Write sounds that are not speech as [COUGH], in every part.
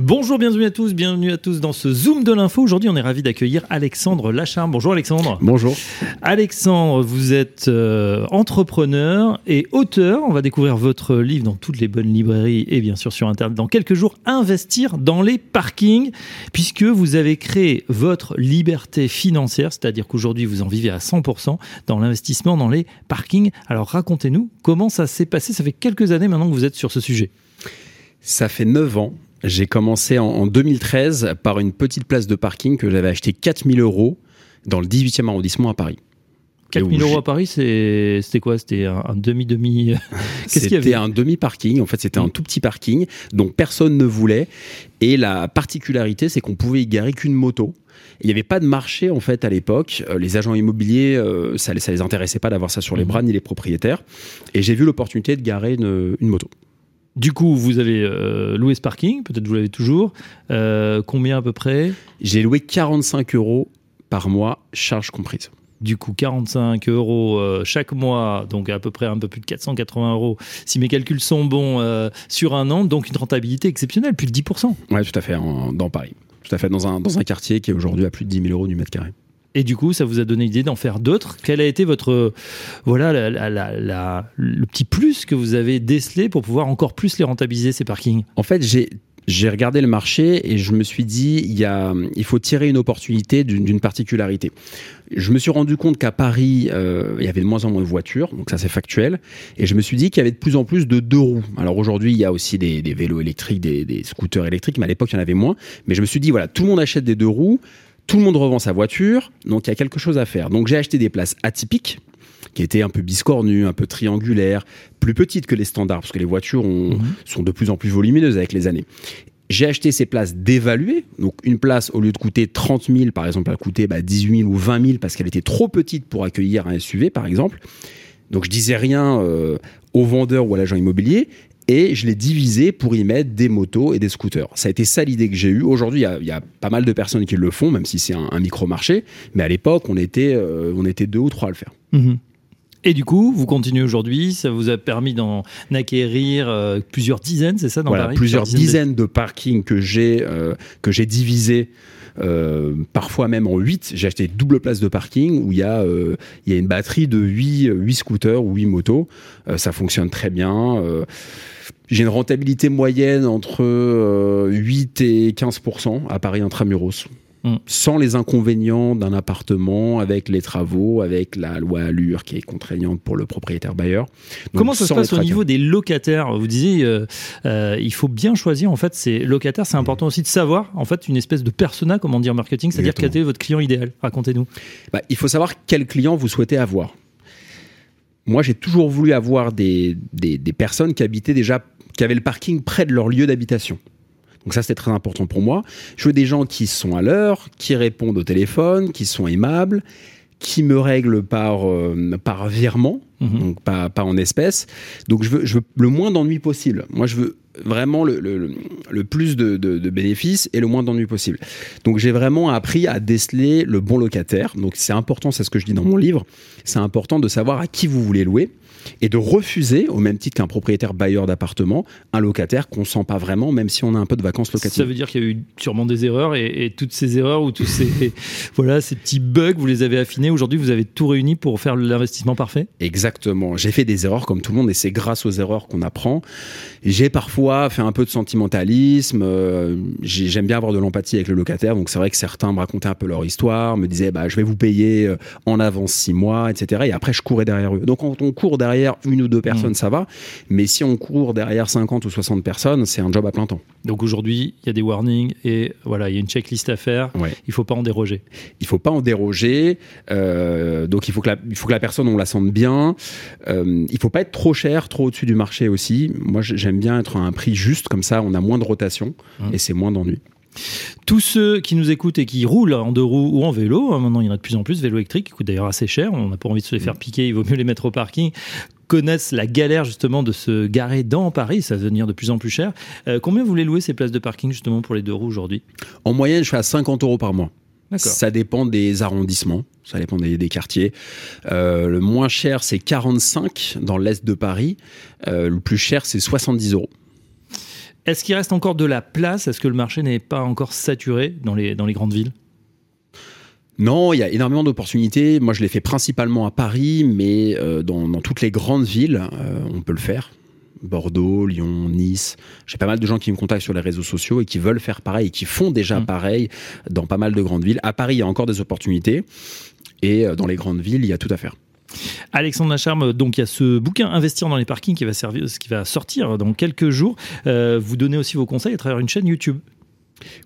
Bonjour, bienvenue à tous, bienvenue à tous dans ce Zoom de l'info. Aujourd'hui, on est ravi d'accueillir Alexandre Lacharme. Bonjour Alexandre. Bonjour. Alexandre, vous êtes euh, entrepreneur et auteur. On va découvrir votre livre dans toutes les bonnes librairies et bien sûr sur Internet dans quelques jours. Investir dans les parkings, puisque vous avez créé votre liberté financière, c'est-à-dire qu'aujourd'hui vous en vivez à 100% dans l'investissement dans les parkings. Alors racontez-nous comment ça s'est passé. Ça fait quelques années maintenant que vous êtes sur ce sujet. Ça fait 9 ans j'ai commencé en, 2013 par une petite place de parking que j'avais acheté 4000 euros dans le 18e arrondissement à Paris. 4000 euros à Paris, c'était quoi? C'était un, demi-demi [LAUGHS] C'était un demi-parking. En fait, c'était un mm. tout petit parking dont personne ne voulait. Et la particularité, c'est qu'on pouvait y garer qu'une moto. Il n'y avait pas de marché en fait à l'époque. Euh, les agents immobiliers, euh, ça, ne les intéressait pas d'avoir ça sur les mm. bras ni les propriétaires. Et j'ai vu l'opportunité de garer une moto. Du coup, vous avez euh, loué ce parking, peut-être vous l'avez toujours. Euh, combien à peu près? J'ai loué 45 euros par mois, charge comprise. Du coup, 45 euros euh, chaque mois, donc à peu près un peu plus de 480 euros, si mes calculs sont bons, sur un an, donc une rentabilité exceptionnelle, plus de 10%. Oui, tout à fait, dans Paris. Tout à fait, dans un, dans un quartier qui est aujourd'hui à plus de 10 000 euros du mètre carré. Et du coup, ça vous a donné l'idée d'en faire d'autres. Quel a été votre voilà le petit plus que vous avez décelé pour pouvoir encore plus les rentabiliser ces parkings? En fait, j'ai regardé le marché et je me suis dit, il, faut tirer une opportunité d'une particularité. Je me suis rendu compte qu'à Paris, euh, il y avait de moins en moins de voitures, donc ça c'est factuel. Et je me suis dit qu'il y avait de plus en plus de deux roues. Alors aujourd'hui, il y a aussi des, vélos électriques, des, scooters électriques, mais à l'époque, il y en avait moins. Mais je me suis dit, voilà, tout le monde achète des deux roues tout le monde revend sa voiture, donc il y a quelque chose à faire. Donc j'ai acheté des places atypiques, qui étaient un peu biscornues, un peu triangulaires, plus petites que les standards, parce que les voitures mhm. sont de plus en plus volumineuses avec les années. J'ai acheté ces places dévaluées. Donc, une place, au lieu de coûter 30 000, par exemple, elle coûtait bah, 18 000 ou 20 000 parce qu'elle était trop petite pour accueillir un SUV, par exemple. Donc, je disais rien euh, au vendeur ou à l'agent immobilier et je l'ai divisé pour y mettre des motos et des scooters. Ça a été ça l'idée que j'ai eue. Aujourd'hui, il y, a pas mal de personnes qui le font, même si c'est un, micro-marché, mais à l'époque, on, était, euh, on était deux ou trois à le faire. Mhm. Et du coup, vous continuez aujourd'hui, ça vous a permis d'en acquérir euh, plusieurs dizaines, c'est ça dans voilà, Plusieurs, dizaines, de... parkings que j'ai euh, que j'ai divisés euh, parfois même en 8. J'ai acheté double place de parking où il y a, euh, une batterie de 8, 8 scooters ou 8 motos. Euh, ça fonctionne très bien. j'ai une rentabilité moyenne entre 8 et 15% à Paris intramuros. Mm. sans les inconvénients d'un appartement, avec les travaux, avec la loi Allure qui est contraignante pour le propriétaire bailleur. Comment ça se passe au niveau des locataires? Vous disiez, euh, euh, il faut bien choisir en fait ces locataires. C'est important aussi de savoir en fait une espèce de persona, comment dire marketing, c'est-à-dire quel est votre client idéal? Racontez-nous. Bah, il faut savoir quel client vous souhaitez avoir. Moi, j'ai toujours voulu avoir des, des, des personnes qui habitaient déjà, qui avaient le parking près de leur lieu d'habitation. Donc ça, c'était très important pour moi. Je veux des gens qui sont à l'heure, qui répondent au téléphone, qui sont aimables, qui me règlent par, euh, par virement, mhm. donc pas, pas en espèces. Donc je veux, je veux le moins d'ennuis possible. Moi, je veux vraiment le, le, le plus de, de, de, bénéfices et le moins d'ennuis possible. Donc j'ai vraiment appris à déceler le bon locataire. Donc c'est important, c'est ce que je dis dans mon livre, c'est important de savoir à qui vous voulez louer et de refuser, au même titre qu'un propriétaire bailleur d'appartement, un locataire qu'on sent pas vraiment, même si on a un peu de vacances locatives. Ça veut dire qu'il y a eu sûrement des erreurs et, toutes ces erreurs ou tous ces [LAUGHS] voilà ces petits bugs, vous les avez affinés. Aujourd'hui, vous avez tout réuni pour faire l'investissement parfait? Exactement. J'ai fait des erreurs comme tout le monde et c'est grâce aux erreurs qu'on apprend. J'ai parfois fait un peu de sentimentalisme. Euh, j'aime bien avoir de l'empathie avec le locataire, donc c'est vrai que certains me racontaient un peu leur histoire, me disaient bah je vais vous payer euh, en avance six mois, etc. Et après je courais derrière eux. Donc quand on court derrière une ou deux personnes, mm. ça va. Mais si on court derrière 50 ou 60 personnes, c'est un job à plein temps. Donc aujourd'hui, il y a des warnings et voilà, il y a une checklist à faire. Il Il faut pas en déroger. Il faut pas en déroger. Euh, donc il faut que la, il faut que la personne on la sente bien. Euh, il faut pas être trop cher, trop au-dessus du marché aussi. Moi, j'aime bien être à un prix juste, comme ça, on a moins de rotation mm. et c'est moins d'ennui. Tous ceux qui nous écoutent et qui roulent en deux roues ou en vélo, hein, maintenant il y en a de plus en plus, vélo électrique, qui coûtent d'ailleurs assez cher, on n'a pas envie de se les faire mm. piquer, il vaut mieux les mettre au parking, connaissent la galère justement de se garer dans Paris, ça va devenir de plus en plus cher. Euh, combien vous voulez louer ces places de parking justement pour les deux roues aujourd'hui? En moyenne, je suis à 50 euros par mois. Ça dépend des arrondissements, ça dépend des, quartiers. Euh, le moins cher, c'est 45 dans l'est de Paris. Euh, le plus cher, c'est 70 euros. Est-ce qu'il reste encore de la place? Est-ce que le marché n'est pas encore saturé dans les, dans les grandes villes? Non, il y a énormément d'opportunités. Moi, je l'ai fait principalement à Paris, mais euh, dans, toutes les grandes villes, on peut le faire. Bordeaux, Lyon, Nice. J'ai pas mal de gens qui me contactent sur les réseaux sociaux et qui veulent faire pareil et qui font déjà mm. pareil dans pas mal de grandes villes. À Paris, il y a encore des opportunités et euh, dans les grandes villes, il y a tout à faire. Alexandre Lacharme, donc il y a ce bouquin Investir dans les parkings qui va, servir, qui va sortir dans quelques jours. Euh, vous donnez aussi vos conseils à travers une chaîne YouTube.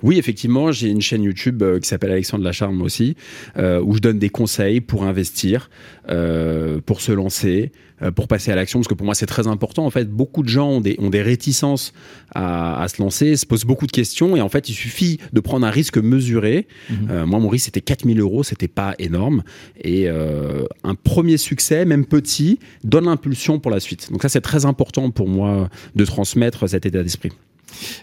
Oui, effectivement, j'ai une chaîne YouTube euh, qui s'appelle Alexandre Lacharme aussi, euh, où je donne des conseils pour investir, euh, pour se lancer, pour passer à l'action, parce que pour moi c'est très important. En fait, beaucoup de gens ont des, ont des réticences à, se lancer, se posent beaucoup de questions, et en fait, il suffit de prendre un risque mesuré. Mhm. moi, mon risque c'était 4000 euros, c'était pas énorme, et un premier succès, même petit, donne l'impulsion pour la suite. Donc ça, c'est très important pour moi de transmettre cet état d'esprit.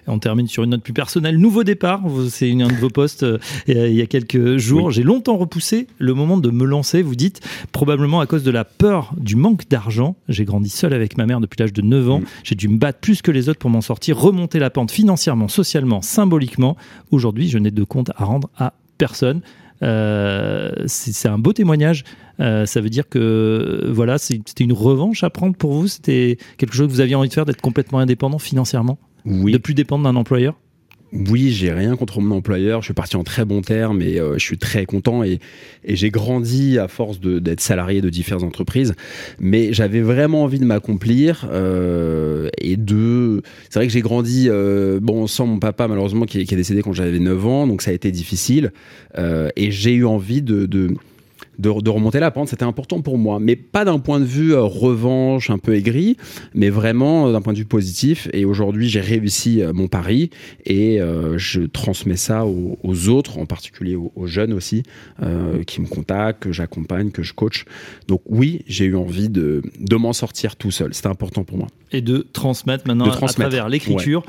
On termine sur une note plus personnelle. Nouveau départ, c'est un de vos posts euh, il y a quelques jours. J'ai longtemps repoussé le moment de me lancer. Vous dites probablement à cause de la peur du manque d'argent. J'ai grandi seul avec ma mère depuis l'âge de 9 ans. J'ai dû me battre plus que les autres pour m'en sortir, remonter la pente financièrement, socialement, symboliquement. Aujourd'hui, je n'ai de compte à rendre à personne. Euh, c'est un beau témoignage. Euh, ça veut dire que voilà, c'était une revanche à prendre pour vous? C'était quelque chose que vous aviez envie de faire, d'être complètement indépendant financièrement? Oui. De plus dépendre d'un employeur? Oui, j'ai rien contre mon employeur. Je suis parti en très bon terme et euh, je suis très content. Et, j'ai grandi à force d'être salarié de différentes entreprises. Mais j'avais vraiment envie de m'accomplir euh, et de. C'est vrai que j'ai grandi euh, bon sans mon papa malheureusement qui, qui est décédé quand j'avais 9 ans, donc ça a été difficile. et j'ai eu envie de, de de, remonter la pente, c'était important pour moi. Mais pas d'un point de vue euh, revanche, un peu aigri, mais vraiment euh, d'un point de vue positif. Et aujourd'hui, j'ai réussi euh, mon pari et je transmets ça aux, autres, en particulier aux, jeunes aussi, qui me contactent, que j'accompagne, que je coach. Donc oui, j'ai eu envie de, de m'en sortir tout seul. C'était important pour moi. Et de transmettre maintenant à travers l'écriture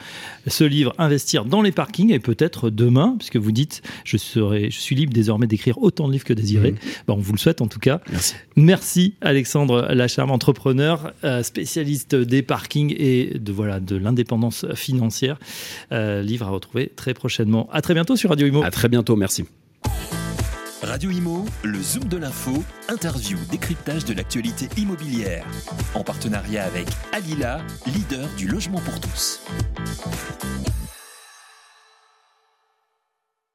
ce livre Investir dans les parkings et peut-être demain, puisque vous dites je, serai, je suis libre désormais d'écrire autant de livres que désiré. Mmh. Bon, on vous le souhaite en tout cas. Merci. Merci Alexandre Lacharme, entrepreneur, euh, spécialiste des parkings et de voilà de l'indépendance financière. Euh, livre à retrouver très prochainement. À très bientôt sur Radio Imo. À très bientôt, merci. Radio Imo, le Zoom de l'info, interview, décryptage de l'actualité immobilière. En partenariat avec Alila, leader du logement pour tous.